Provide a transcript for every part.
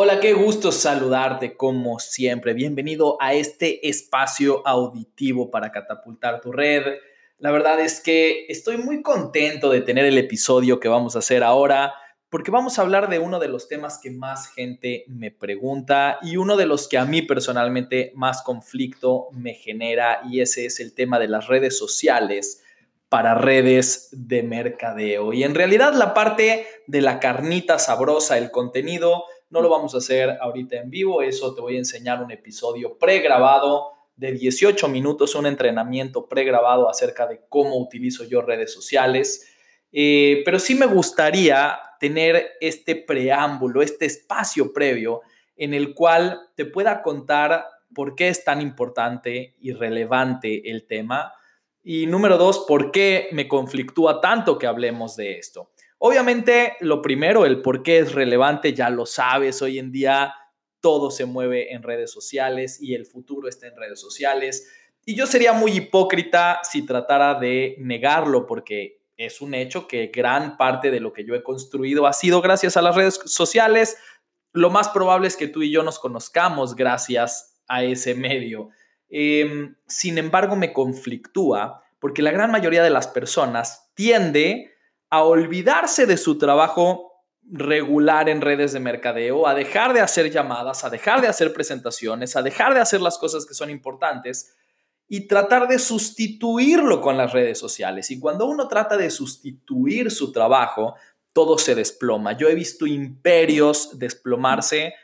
Hola, qué gusto saludarte como siempre. Bienvenido a este espacio auditivo para catapultar tu red. La verdad es que estoy muy contento de tener el episodio que vamos a hacer ahora porque vamos a hablar de uno de los temas que más gente me pregunta y uno de los que a mí personalmente más conflicto me genera y ese es el tema de las redes sociales para redes de mercadeo. Y en realidad la parte de la carnita sabrosa, el contenido, no lo vamos a hacer ahorita en vivo, eso te voy a enseñar un episodio pregrabado de 18 minutos, un entrenamiento pregrabado acerca de cómo utilizo yo redes sociales. Eh, pero sí me gustaría tener este preámbulo, este espacio previo en el cual te pueda contar por qué es tan importante y relevante el tema. Y número dos, por qué me conflictúa tanto que hablemos de esto. Obviamente, lo primero, el por qué es relevante, ya lo sabes, hoy en día todo se mueve en redes sociales y el futuro está en redes sociales. Y yo sería muy hipócrita si tratara de negarlo, porque es un hecho que gran parte de lo que yo he construido ha sido gracias a las redes sociales. Lo más probable es que tú y yo nos conozcamos gracias a ese medio. Em, sin embargo, me conflictúa porque la gran mayoría de las personas tiende a olvidarse de su trabajo regular en redes de mercadeo, a dejar de hacer llamadas, a dejar de hacer presentaciones, a dejar de hacer las cosas que son importantes y tratar de sustituirlo con las redes sociales. Y cuando uno trata de sustituir su trabajo, todo se desploma. Yo he visto imperios desplomarse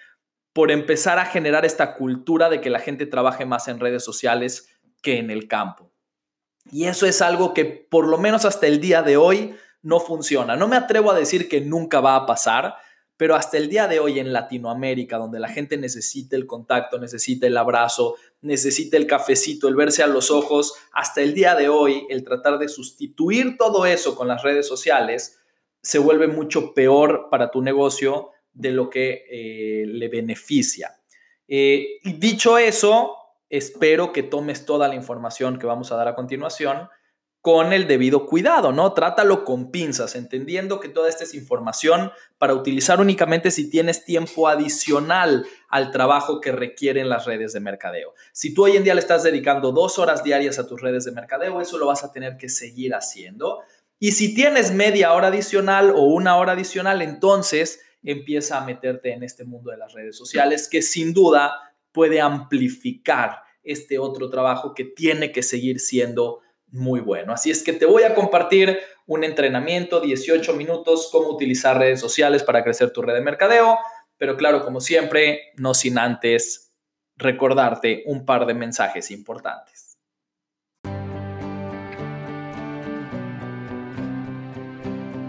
por empezar a generar esta cultura de que la gente trabaje más en redes sociales que en el campo. Y eso es algo que por lo menos hasta el día de hoy no funciona. No me atrevo a decir que nunca va a pasar, pero hasta el día de hoy en Latinoamérica, donde la gente necesita el contacto, necesita el abrazo, necesita el cafecito, el verse a los ojos, hasta el día de hoy el tratar de sustituir todo eso con las redes sociales se vuelve mucho peor para tu negocio de lo que eh, le beneficia. Eh, y dicho eso, espero que tomes toda la información que vamos a dar a continuación con el debido cuidado, ¿no? Trátalo con pinzas, entendiendo que toda esta es información para utilizar únicamente si tienes tiempo adicional al trabajo que requieren las redes de mercadeo. Si tú hoy en día le estás dedicando dos horas diarias a tus redes de mercadeo, eso lo vas a tener que seguir haciendo. Y si tienes media hora adicional o una hora adicional, entonces empieza a meterte en este mundo de las redes sociales que sin duda puede amplificar este otro trabajo que tiene que seguir siendo muy bueno. Así es que te voy a compartir un entrenamiento, 18 minutos, cómo utilizar redes sociales para crecer tu red de mercadeo, pero claro, como siempre, no sin antes recordarte un par de mensajes importantes.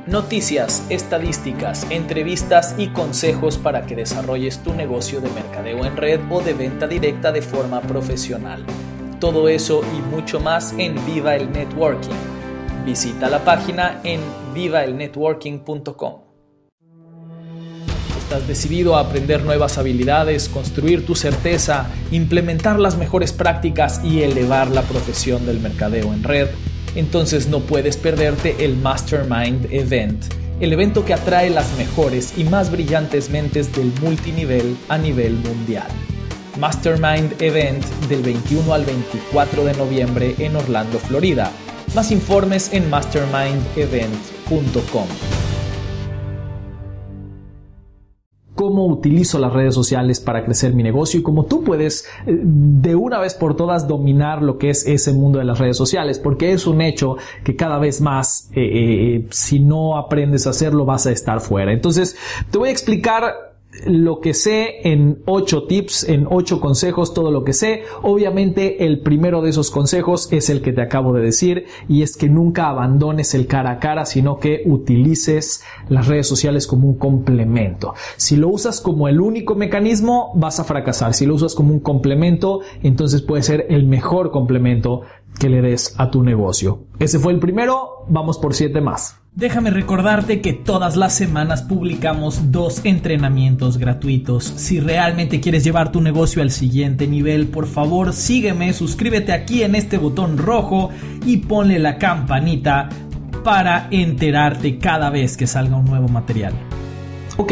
Noticias, estadísticas, entrevistas y consejos para que desarrolles tu negocio de mercadeo en red o de venta directa de forma profesional. Todo eso y mucho más en Viva el Networking. Visita la página en vivaelnetworking.com. Estás decidido a aprender nuevas habilidades, construir tu certeza, implementar las mejores prácticas y elevar la profesión del mercadeo en red. Entonces no puedes perderte el Mastermind Event, el evento que atrae las mejores y más brillantes mentes del multinivel a nivel mundial. Mastermind Event del 21 al 24 de noviembre en Orlando, Florida. Más informes en mastermindevent.com. cómo utilizo las redes sociales para crecer mi negocio y cómo tú puedes eh, de una vez por todas dominar lo que es ese mundo de las redes sociales, porque es un hecho que cada vez más, eh, eh, si no aprendes a hacerlo, vas a estar fuera. Entonces, te voy a explicar lo que sé en ocho tips, en ocho consejos, todo lo que sé. Obviamente el primero de esos consejos es el que te acabo de decir y es que nunca abandones el cara a cara, sino que utilices las redes sociales como un complemento. Si lo usas como el único mecanismo, vas a fracasar. Si lo usas como un complemento, entonces puede ser el mejor complemento que le des a tu negocio. Ese fue el primero, vamos por siete más. Déjame recordarte que todas las semanas publicamos dos entrenamientos gratuitos. Si realmente quieres llevar tu negocio al siguiente nivel, por favor sígueme, suscríbete aquí en este botón rojo y ponle la campanita para enterarte cada vez que salga un nuevo material. Ok,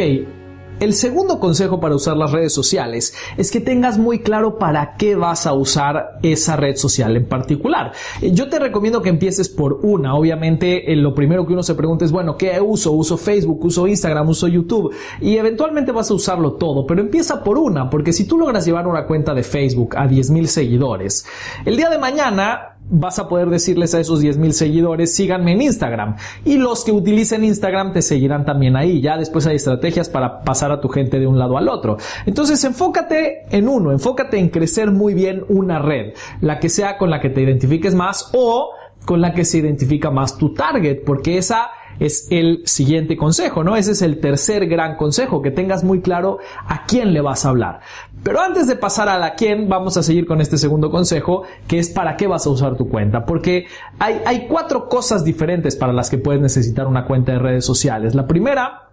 el segundo consejo para usar las redes sociales es que tengas muy claro para qué vas a usar esa red social en particular. Yo te recomiendo que empieces por una. Obviamente, eh, lo primero que uno se pregunta es, bueno, ¿qué uso? Uso Facebook, uso Instagram, uso YouTube y eventualmente vas a usarlo todo, pero empieza por una, porque si tú logras llevar una cuenta de Facebook a 10.000 seguidores, el día de mañana vas a poder decirles a esos 10.000 seguidores, síganme en Instagram. Y los que utilicen Instagram te seguirán también ahí. Ya después hay estrategias para pasar a tu gente de un lado al otro. Entonces enfócate en uno, enfócate en crecer muy bien una red, la que sea con la que te identifiques más o con la que se identifica más tu target, porque esa es el siguiente consejo, ¿no? Ese es el tercer gran consejo, que tengas muy claro a quién le vas a hablar. Pero antes de pasar a la quién, vamos a seguir con este segundo consejo, que es para qué vas a usar tu cuenta. Porque hay, hay cuatro cosas diferentes para las que puedes necesitar una cuenta de redes sociales. La primera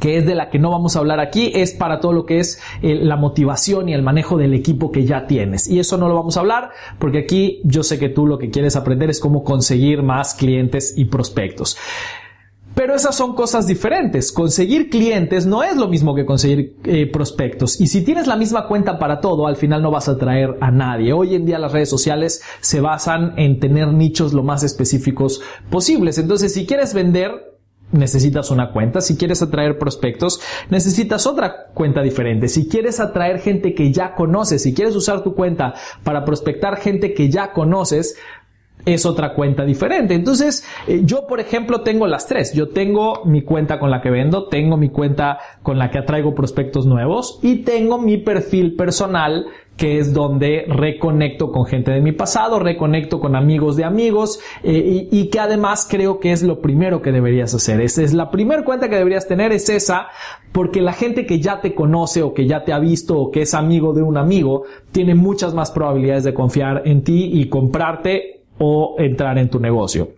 que es de la que no vamos a hablar aquí, es para todo lo que es eh, la motivación y el manejo del equipo que ya tienes. Y eso no lo vamos a hablar porque aquí yo sé que tú lo que quieres aprender es cómo conseguir más clientes y prospectos. Pero esas son cosas diferentes. Conseguir clientes no es lo mismo que conseguir eh, prospectos. Y si tienes la misma cuenta para todo, al final no vas a atraer a nadie. Hoy en día las redes sociales se basan en tener nichos lo más específicos posibles. Entonces, si quieres vender, necesitas una cuenta. Si quieres atraer prospectos, necesitas otra cuenta diferente. Si quieres atraer gente que ya conoces, si quieres usar tu cuenta para prospectar gente que ya conoces, es otra cuenta diferente. Entonces, eh, yo, por ejemplo, tengo las tres. Yo tengo mi cuenta con la que vendo, tengo mi cuenta con la que atraigo prospectos nuevos y tengo mi perfil personal que es donde reconecto con gente de mi pasado, reconecto con amigos de amigos eh, y, que además creo que es lo primero que deberías hacer. Esa es la primera cuenta que deberías tener, es esa, porque la gente que ya te conoce o que ya te ha visto o que es amigo de un amigo tiene muchas más probabilidades de confiar en ti y comprarte o entrar en tu negocio.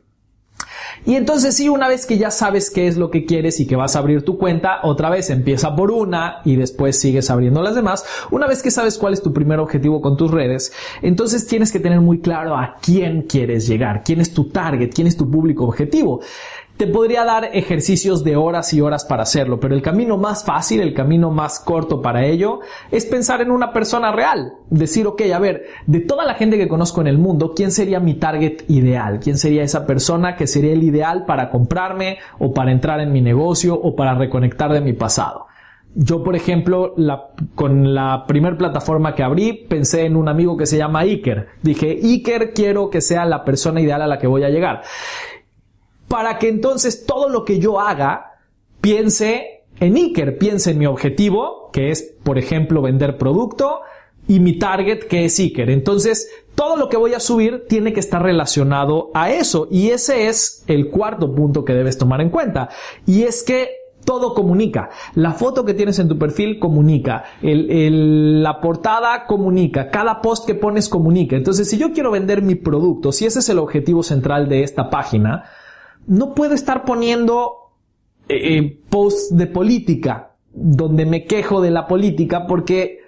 Y entonces sí, una vez que ya sabes qué es lo que quieres y que vas a abrir tu cuenta, otra vez empieza por una y después sigues abriendo las demás. Una vez que sabes cuál es tu primer objetivo con tus redes, entonces tienes que tener muy claro a quién quieres llegar, quién es tu target, quién es tu público objetivo. Te podría dar ejercicios de horas y horas para hacerlo, pero el camino más fácil, el camino más corto para ello, es pensar en una persona real. Decir, ok, a ver, de toda la gente que conozco en el mundo, ¿quién sería mi target ideal? ¿Quién sería esa persona que sería el ideal para comprarme o para entrar en mi negocio o para reconectar de mi pasado? Yo, por ejemplo, con la primer plataforma que abrí, pensé en un amigo que se llama Iker. Dije, Iker quiero que sea la persona ideal a la que voy a llegar para que entonces todo lo que yo haga piense en Iker, piense en mi objetivo, que es, por ejemplo, vender producto, y mi target, que es Iker. Entonces, todo lo que voy a subir tiene que estar relacionado a eso. Y ese es el cuarto punto que debes tomar en cuenta. Y es que todo comunica. La foto que tienes en tu perfil comunica. la portada comunica. Cada post que pones comunica. Entonces, si yo quiero vender mi producto, si ese es el objetivo central de esta página, no puedo estar poniendo eh, eh, posts de política donde me quejo de la política porque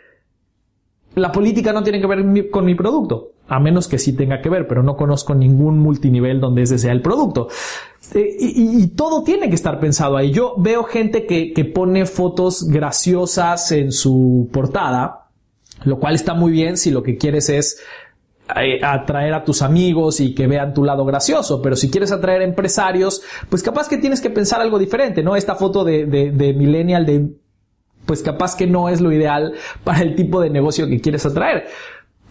la política no tiene que ver con mi producto, a menos que sí tenga que ver, pero no conozco ningún multinivel donde ese sea el producto. Eh, y, todo tiene que estar pensado ahí. Yo veo gente que, que pone fotos graciosas en su portada, lo cual está muy bien si lo que quieres es eh, atraer a tus amigos y que vean tu lado gracioso, pero si quieres atraer empresarios, pues capaz que tienes que pensar algo diferente, ¿no? Esta foto de, de, de millennial de, pues capaz que no es lo ideal para el tipo de negocio que quieres atraer.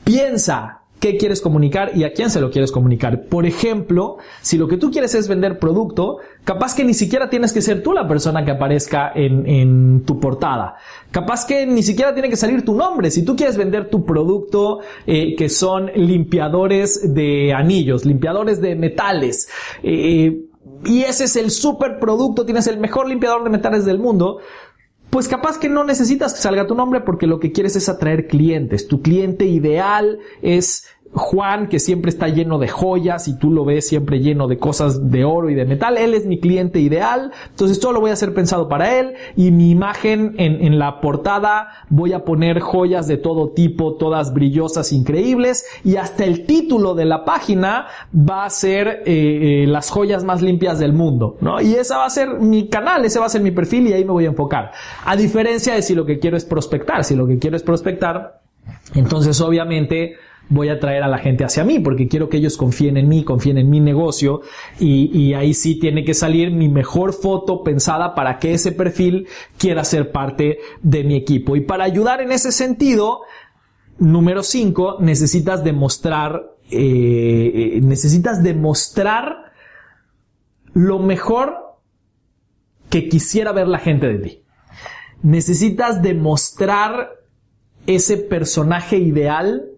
Piensa, qué quieres comunicar y a quién se lo quieres comunicar. Por ejemplo, si lo que tú quieres es vender producto, capaz que ni siquiera tienes que ser tú la persona que aparezca en, tu portada. Capaz que ni siquiera tiene que salir tu nombre. Si tú quieres vender tu producto, eh, que son limpiadores de anillos, limpiadores de metales, eh, y ese es el super producto, tienes el mejor limpiador de metales del mundo, pues capaz que no necesitas que salga tu nombre porque lo que quieres es atraer clientes. Tu cliente ideal es Juan, que siempre está lleno de joyas y tú lo ves siempre lleno de cosas de oro y de metal. Él es mi cliente ideal. Entonces todo lo voy a hacer pensado para él y mi imagen en, la portada voy a poner joyas de todo tipo, todas brillosas, increíbles y hasta el título de la página va a ser eh, eh, las joyas más limpias del mundo, ¿no? Y esa va a ser mi canal, ese va a ser mi perfil y ahí me voy a enfocar. A diferencia de si lo que quiero es prospectar, si lo que quiero es prospectar, entonces obviamente voy a traer a la gente hacia mí porque quiero que ellos confíen en mí, confíen en mi negocio y, ahí sí tiene que salir mi mejor foto pensada para que ese perfil quiera ser parte de mi equipo. Y para ayudar en ese sentido, número 5, necesitas demostrar, eh, eh, necesitas demostrar lo mejor que quisiera ver la gente de ti. Necesitas demostrar ese personaje ideal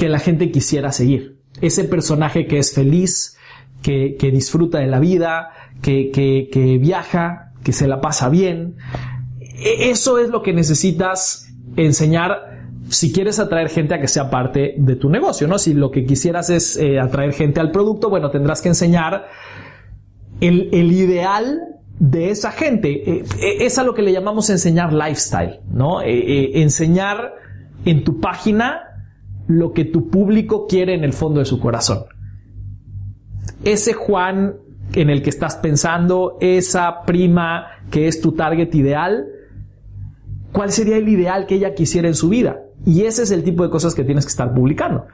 que la gente quisiera seguir. Ese personaje que es feliz, que, disfruta de la vida, que, que, viaja, que se la pasa bien. E, eso es lo que necesitas enseñar si quieres atraer gente a que sea parte de tu negocio, ¿no? Si lo que quisieras es eh, atraer gente al producto, bueno, tendrás que enseñar el, ideal de esa gente. Eh, e, es a lo que le llamamos enseñar lifestyle, ¿no? Eh, enseñar en tu página lo que tu público quiere en el fondo de su corazón. Ese Juan en el que estás pensando, esa prima que es tu target ideal, ¿cuál sería el ideal que ella quisiera en su vida? Y ese es el tipo de cosas que tienes que estar publicando.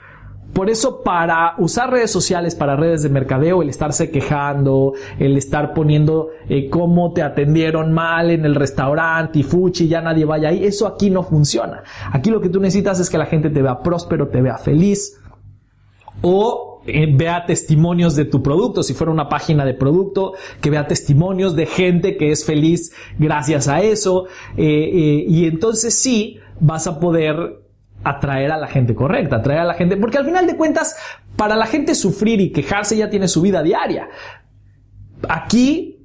Por eso para usar redes sociales, para redes de mercadeo, el estarse quejando, el estar poniendo eh, cómo te atendieron mal en el restaurante y fuchi, ya nadie vaya ahí, eso aquí no funciona. Aquí lo que tú necesitas es que la gente te vea próspero, te vea feliz o eh, vea testimonios de tu producto, si fuera una página de producto, que vea testimonios de gente que es feliz gracias a eso. Eh, y entonces sí vas a poder atraer a la gente correcta, atraer a la gente, porque al final de cuentas, para la gente sufrir y quejarse ya tiene su vida diaria. Aquí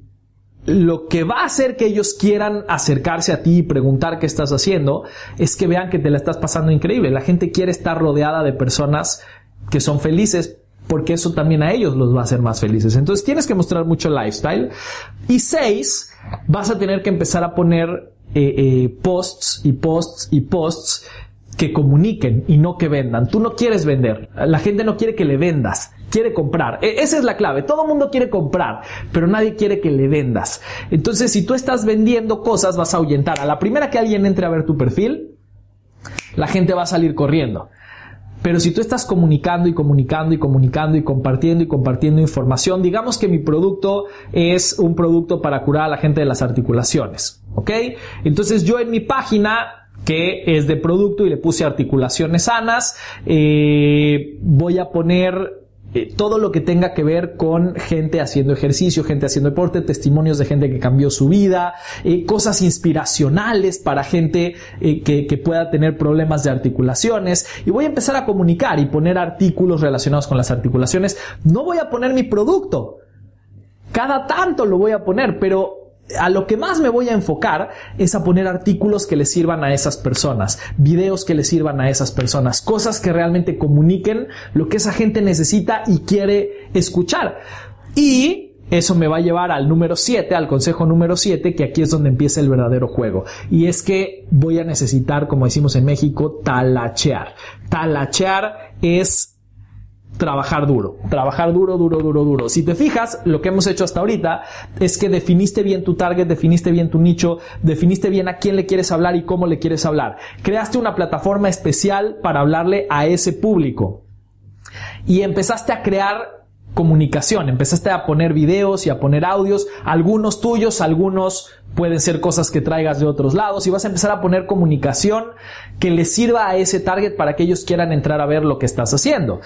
lo que va a hacer que ellos quieran acercarse a ti y preguntar qué estás haciendo es que vean que te la estás pasando increíble. La gente quiere estar rodeada de personas que son felices porque eso también a ellos los va a hacer más felices. Entonces tienes que mostrar mucho lifestyle. Y seis, vas a tener que empezar a poner eh, eh, posts y posts y posts que comuniquen y no que vendan. Tú no quieres vender. La gente no quiere que le vendas. Quiere comprar. E, esa es la clave. Todo mundo quiere comprar, pero nadie quiere que le vendas. Entonces, si tú estás vendiendo cosas, vas a ahuyentar. A la primera que alguien entre a ver tu perfil, la gente va a salir corriendo. Pero si tú estás comunicando y comunicando y comunicando y compartiendo y compartiendo información, digamos que mi producto es un producto para curar a la gente de las articulaciones. ¿Ok? Entonces yo en mi página que es de producto y le puse articulaciones sanas. Eh, voy a poner eh, todo lo que tenga que ver con gente haciendo ejercicio, gente haciendo deporte, testimonios de gente que cambió su vida, eh, cosas inspiracionales para gente que, que, pueda tener problemas de articulaciones. Y voy a empezar a comunicar y poner artículos relacionados con las articulaciones. No voy a poner mi producto. Cada tanto lo voy a poner, pero a lo que más me voy a enfocar es a poner artículos que le sirvan a esas personas, videos que le sirvan a esas personas, cosas que realmente comuniquen lo que esa gente necesita y quiere escuchar. Y eso me va a llevar al número 7, al consejo número 7, que aquí es donde empieza el verdadero juego. Y es que voy a necesitar, como decimos en México, talachear. Talachear es trabajar duro, trabajar duro, duro, duro, duro. Si te fijas, lo que hemos hecho hasta ahorita es que definiste bien tu target, definiste bien tu nicho, definiste bien a quién le quieres hablar y cómo le quieres hablar. Creaste una plataforma especial para hablarle a ese público. Y empezaste a crear comunicación, empezaste a poner videos y a poner audios, algunos tuyos, algunos pueden ser cosas que traigas de otros lados y vas a empezar a poner comunicación que le sirva a ese target para que ellos quieran entrar a ver lo que estás haciendo.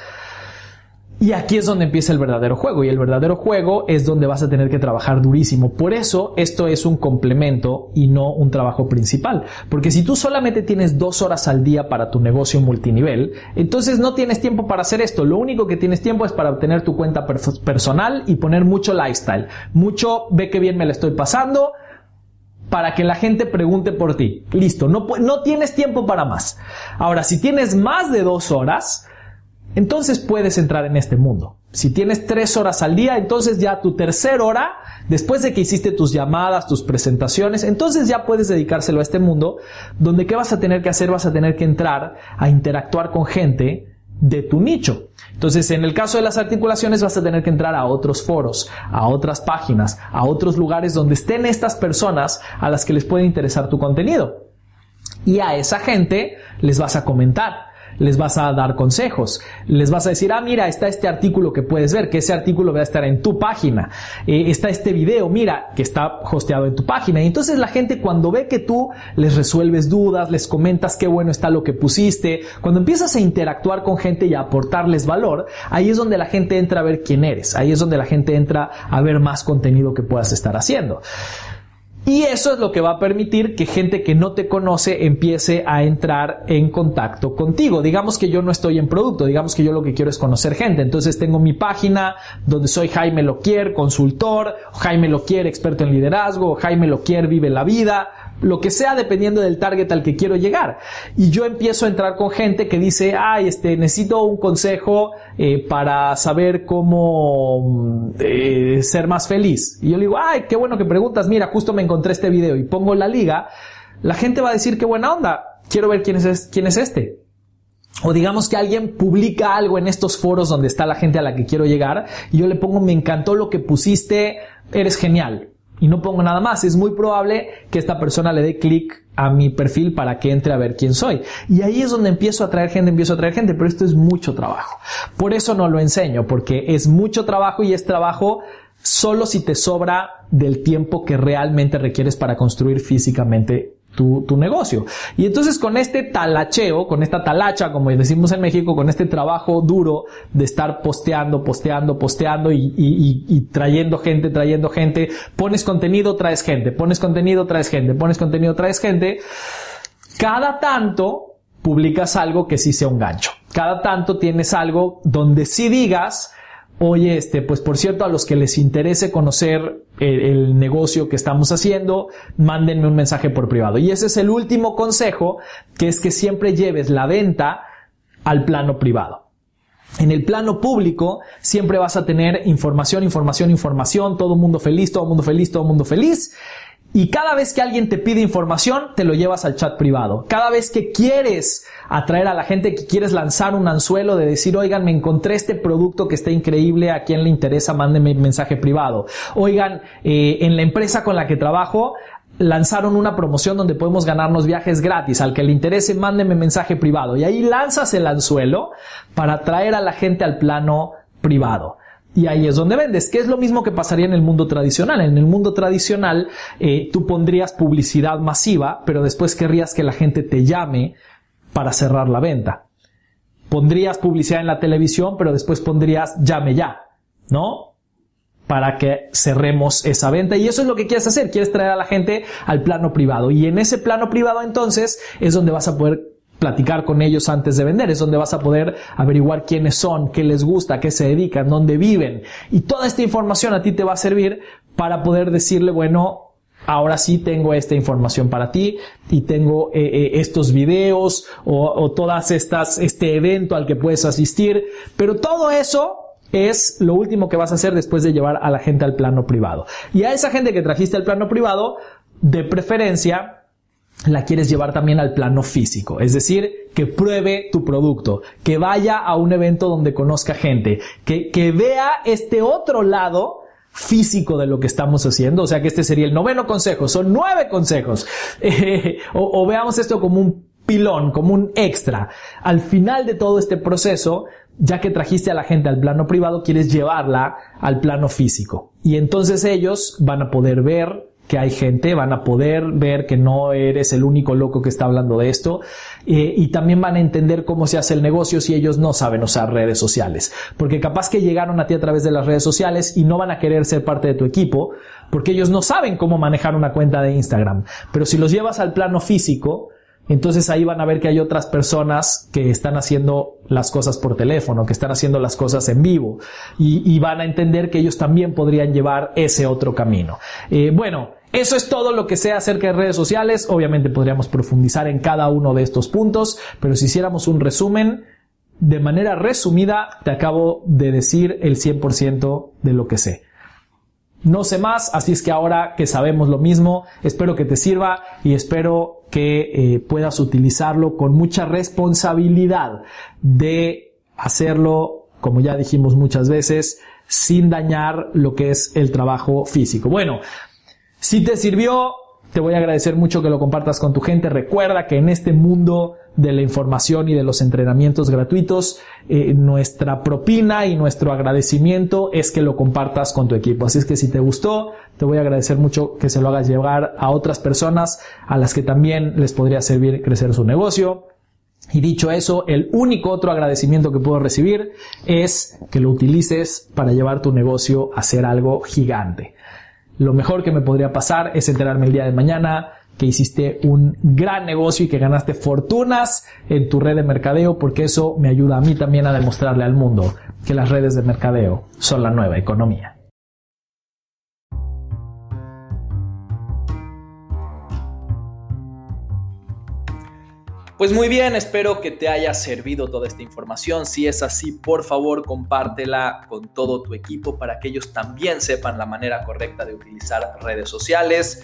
Y aquí es donde empieza el verdadero juego y el verdadero juego es donde vas a tener que trabajar durísimo. Por eso esto es un complemento y no un trabajo principal. Porque si tú solamente tienes dos horas al día para tu negocio multinivel, entonces no tienes tiempo para hacer esto. Lo único que tienes tiempo es para obtener tu cuenta personal y poner mucho lifestyle. Mucho ve que bien me la estoy pasando para que la gente pregunte por ti. Listo, no, no tienes tiempo para más. Ahora, si tienes más de dos horas, entonces puedes entrar en este mundo. Si tienes tres horas al día, entonces ya tu tercera hora, después de que hiciste tus llamadas, tus presentaciones, entonces ya puedes dedicárselo a este mundo, donde qué vas a tener que hacer? Vas a tener que entrar a interactuar con gente de tu nicho. Entonces, en el caso de las articulaciones vas a tener que entrar a otros foros, a otras páginas, a otros lugares donde estén estas personas a las que les puede interesar tu contenido. Y a esa gente les vas a comentar les vas a dar consejos, les vas a decir, ah, mira, está este artículo que puedes ver, que ese artículo va a estar en tu página, eh, está este video, mira, que está hosteado en tu página. Y entonces la gente cuando ve que tú les resuelves dudas, les comentas qué bueno está lo que pusiste, cuando empiezas a interactuar con gente y a aportarles valor, ahí es donde la gente entra a ver quién eres, ahí es donde la gente entra a ver más contenido que puedas estar haciendo. Y eso es lo que va a permitir que gente que no te conoce empiece a entrar en contacto contigo. Digamos que yo no estoy en producto, digamos que yo lo que quiero es conocer gente. Entonces tengo mi página donde soy Jaime Loquier, consultor, Jaime Loquier, experto en liderazgo, Jaime Loquier vive la vida, lo que sea dependiendo del target al que quiero llegar. Y yo empiezo a entrar con gente que dice, ay, este, necesito un consejo eh, para saber cómo ser más feliz. Y yo le digo, ay, qué bueno que preguntas, mira, justo me encontré este video y pongo la liga. La gente va a decir, qué buena onda, quiero ver quién es, quién es este. O digamos que alguien publica algo en estos foros donde está la gente a la que quiero llegar y yo le pongo, me encantó lo que pusiste, eres genial y no pongo nada más, es muy probable que esta persona le dé clic a mi perfil para que entre a ver quién soy. Y ahí es donde empiezo a traer gente, empiezo a traer gente, pero esto es mucho trabajo. Por eso no lo enseño, porque es mucho trabajo y es trabajo solo si te sobra del tiempo que realmente requieres para construir físicamente tu, negocio. Y entonces con este talacheo, con esta talacha, como decimos en México, con este trabajo duro de estar posteando, posteando, posteando y, y, trayendo gente, trayendo gente, pones contenido, traes gente, pones contenido, traes gente, pones contenido, traes gente, cada tanto publicas algo que sí sea un gancho. Cada tanto tienes algo donde sí digas, oye, este, pues por cierto, a los que les interese conocer el, negocio que estamos haciendo, mándenme un mensaje por privado. Y ese es el último consejo, que es que siempre lleves la venta al plano privado. En el plano público siempre vas a tener información, información, información, todo mundo feliz, todo mundo feliz, todo mundo feliz. Y cada vez que alguien te pide información, te lo llevas al chat privado. Cada vez que quieres atraer a la gente, que quieres lanzar un anzuelo de decir, oigan, me encontré este producto que está increíble, a quien le interesa, mándeme mensaje privado. Oigan, eh, en la empresa con la que trabajo, lanzaron una promoción donde podemos ganarnos viajes gratis. Al que le interese, mándeme mensaje privado. Y ahí lanzas el anzuelo para atraer a la gente al plano privado. Y ahí es donde vendes, que es lo mismo que pasaría en el mundo tradicional. En el mundo tradicional eh, tú pondrías publicidad masiva, pero después querrías que la gente te llame para cerrar la venta. Pondrías publicidad en la televisión, pero después pondrías llame ya, ¿no? Para que cerremos esa venta. Y eso es lo que quieres hacer. Quieres traer a la gente al plano privado. Y en ese plano privado entonces es donde vas a poder platicar con ellos antes de vender, es donde vas a poder averiguar quiénes son, qué les gusta, qué se dedican, dónde viven. Y toda esta información a ti te va a servir para poder decirle, bueno, ahora sí tengo esta información para ti y tengo eh, eh, estos videos o, o todas estas, este evento al que puedes asistir. Pero todo eso es lo último que vas a hacer después de llevar a la gente al plano privado. Y a esa gente que trajiste al plano privado, de preferencia, la quieres llevar también al plano físico, es decir, que pruebe tu producto, que vaya a un evento donde conozca gente, que, que vea este otro lado físico de lo que estamos haciendo, o sea que este sería el noveno consejo, son nueve consejos, eh, o, veamos esto como un pilón, como un extra. Al final de todo este proceso, ya que trajiste a la gente al plano privado, quieres llevarla al plano físico. Y entonces ellos van a poder ver que hay gente, van a poder ver que no eres el único loco que está hablando de esto eh, y también van a entender cómo se hace el negocio si ellos no saben usar redes sociales. Porque capaz que llegaron a ti a través de las redes sociales y no van a querer ser parte de tu equipo porque ellos no saben cómo manejar una cuenta de Instagram. Pero si los llevas al plano físico, entonces ahí van a ver que hay otras personas que están haciendo las cosas por teléfono, que están haciendo las cosas en vivo y, van a entender que ellos también podrían llevar ese otro camino. Eh, bueno, eso es todo lo que sé acerca de redes sociales. Obviamente podríamos profundizar en cada uno de estos puntos, pero si hiciéramos un resumen, de manera resumida, te acabo de decir el 100% de lo que sé. No sé más, así es que ahora que sabemos lo mismo, espero que te sirva y espero que eh, puedas utilizarlo con mucha responsabilidad de hacerlo, como ya dijimos muchas veces, sin dañar lo que es el trabajo físico. Bueno, si te sirvió, te voy a agradecer mucho que lo compartas con tu gente. Recuerda que en este mundo de la información y de los entrenamientos gratuitos, eh, nuestra propina y nuestro agradecimiento es que lo compartas con tu equipo. Así es que si te gustó, te voy a agradecer mucho que se lo hagas llegar a otras personas a las que también les podría servir crecer su negocio. Y dicho eso, el único otro agradecimiento que puedo recibir es que lo utilices para llevar tu negocio a ser algo gigante. Lo mejor que me podría pasar es enterarme el día de mañana que hiciste un gran negocio y que ganaste fortunas en tu red de mercadeo, porque eso me ayuda a mí también a demostrarle al mundo que las redes de mercadeo son la nueva economía. Pues muy bien, espero que te haya servido toda esta información. Si es así, por favor, compártela con todo tu equipo para que ellos también sepan la manera correcta de utilizar redes sociales.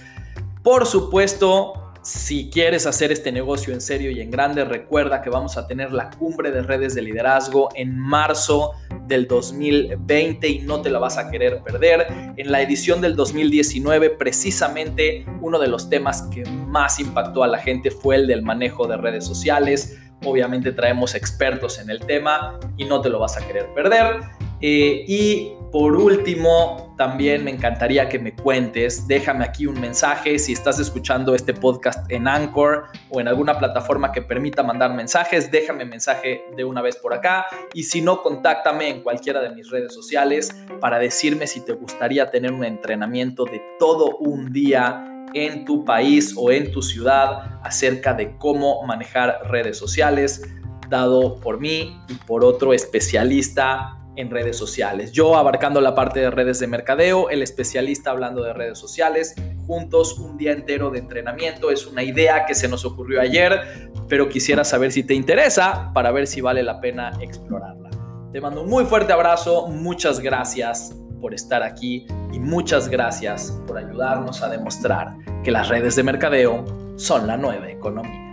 Por supuesto, si quieres hacer este negocio en serio y en grande, recuerda que vamos a tener la cumbre de redes de liderazgo en marzo del 2020 y no te la vas a querer perder. En la edición del 2019, precisamente uno de los temas que más impactó a la gente fue el del manejo de redes sociales. Obviamente traemos expertos en el tema y no te lo vas a querer perder. Eh, y por último, también me encantaría que me cuentes, déjame aquí un mensaje si estás escuchando este podcast en Anchor o en alguna plataforma que permita mandar mensajes, déjame mensaje de una vez por acá. Y si no, contáctame en cualquiera de mis redes sociales para decirme si te gustaría tener un entrenamiento de todo un día en tu país o en tu ciudad acerca de cómo manejar redes sociales, dado por mí y por otro especialista en redes sociales. Yo abarcando la parte de redes de mercadeo, el especialista hablando de redes sociales, juntos un día entero de entrenamiento. Es una idea que se nos ocurrió ayer, pero quisiera saber si te interesa para ver si vale la pena explorarla. Te mando un muy fuerte abrazo, muchas gracias por estar aquí y muchas gracias por ayudarnos a demostrar que las redes de mercadeo son la nueva economía.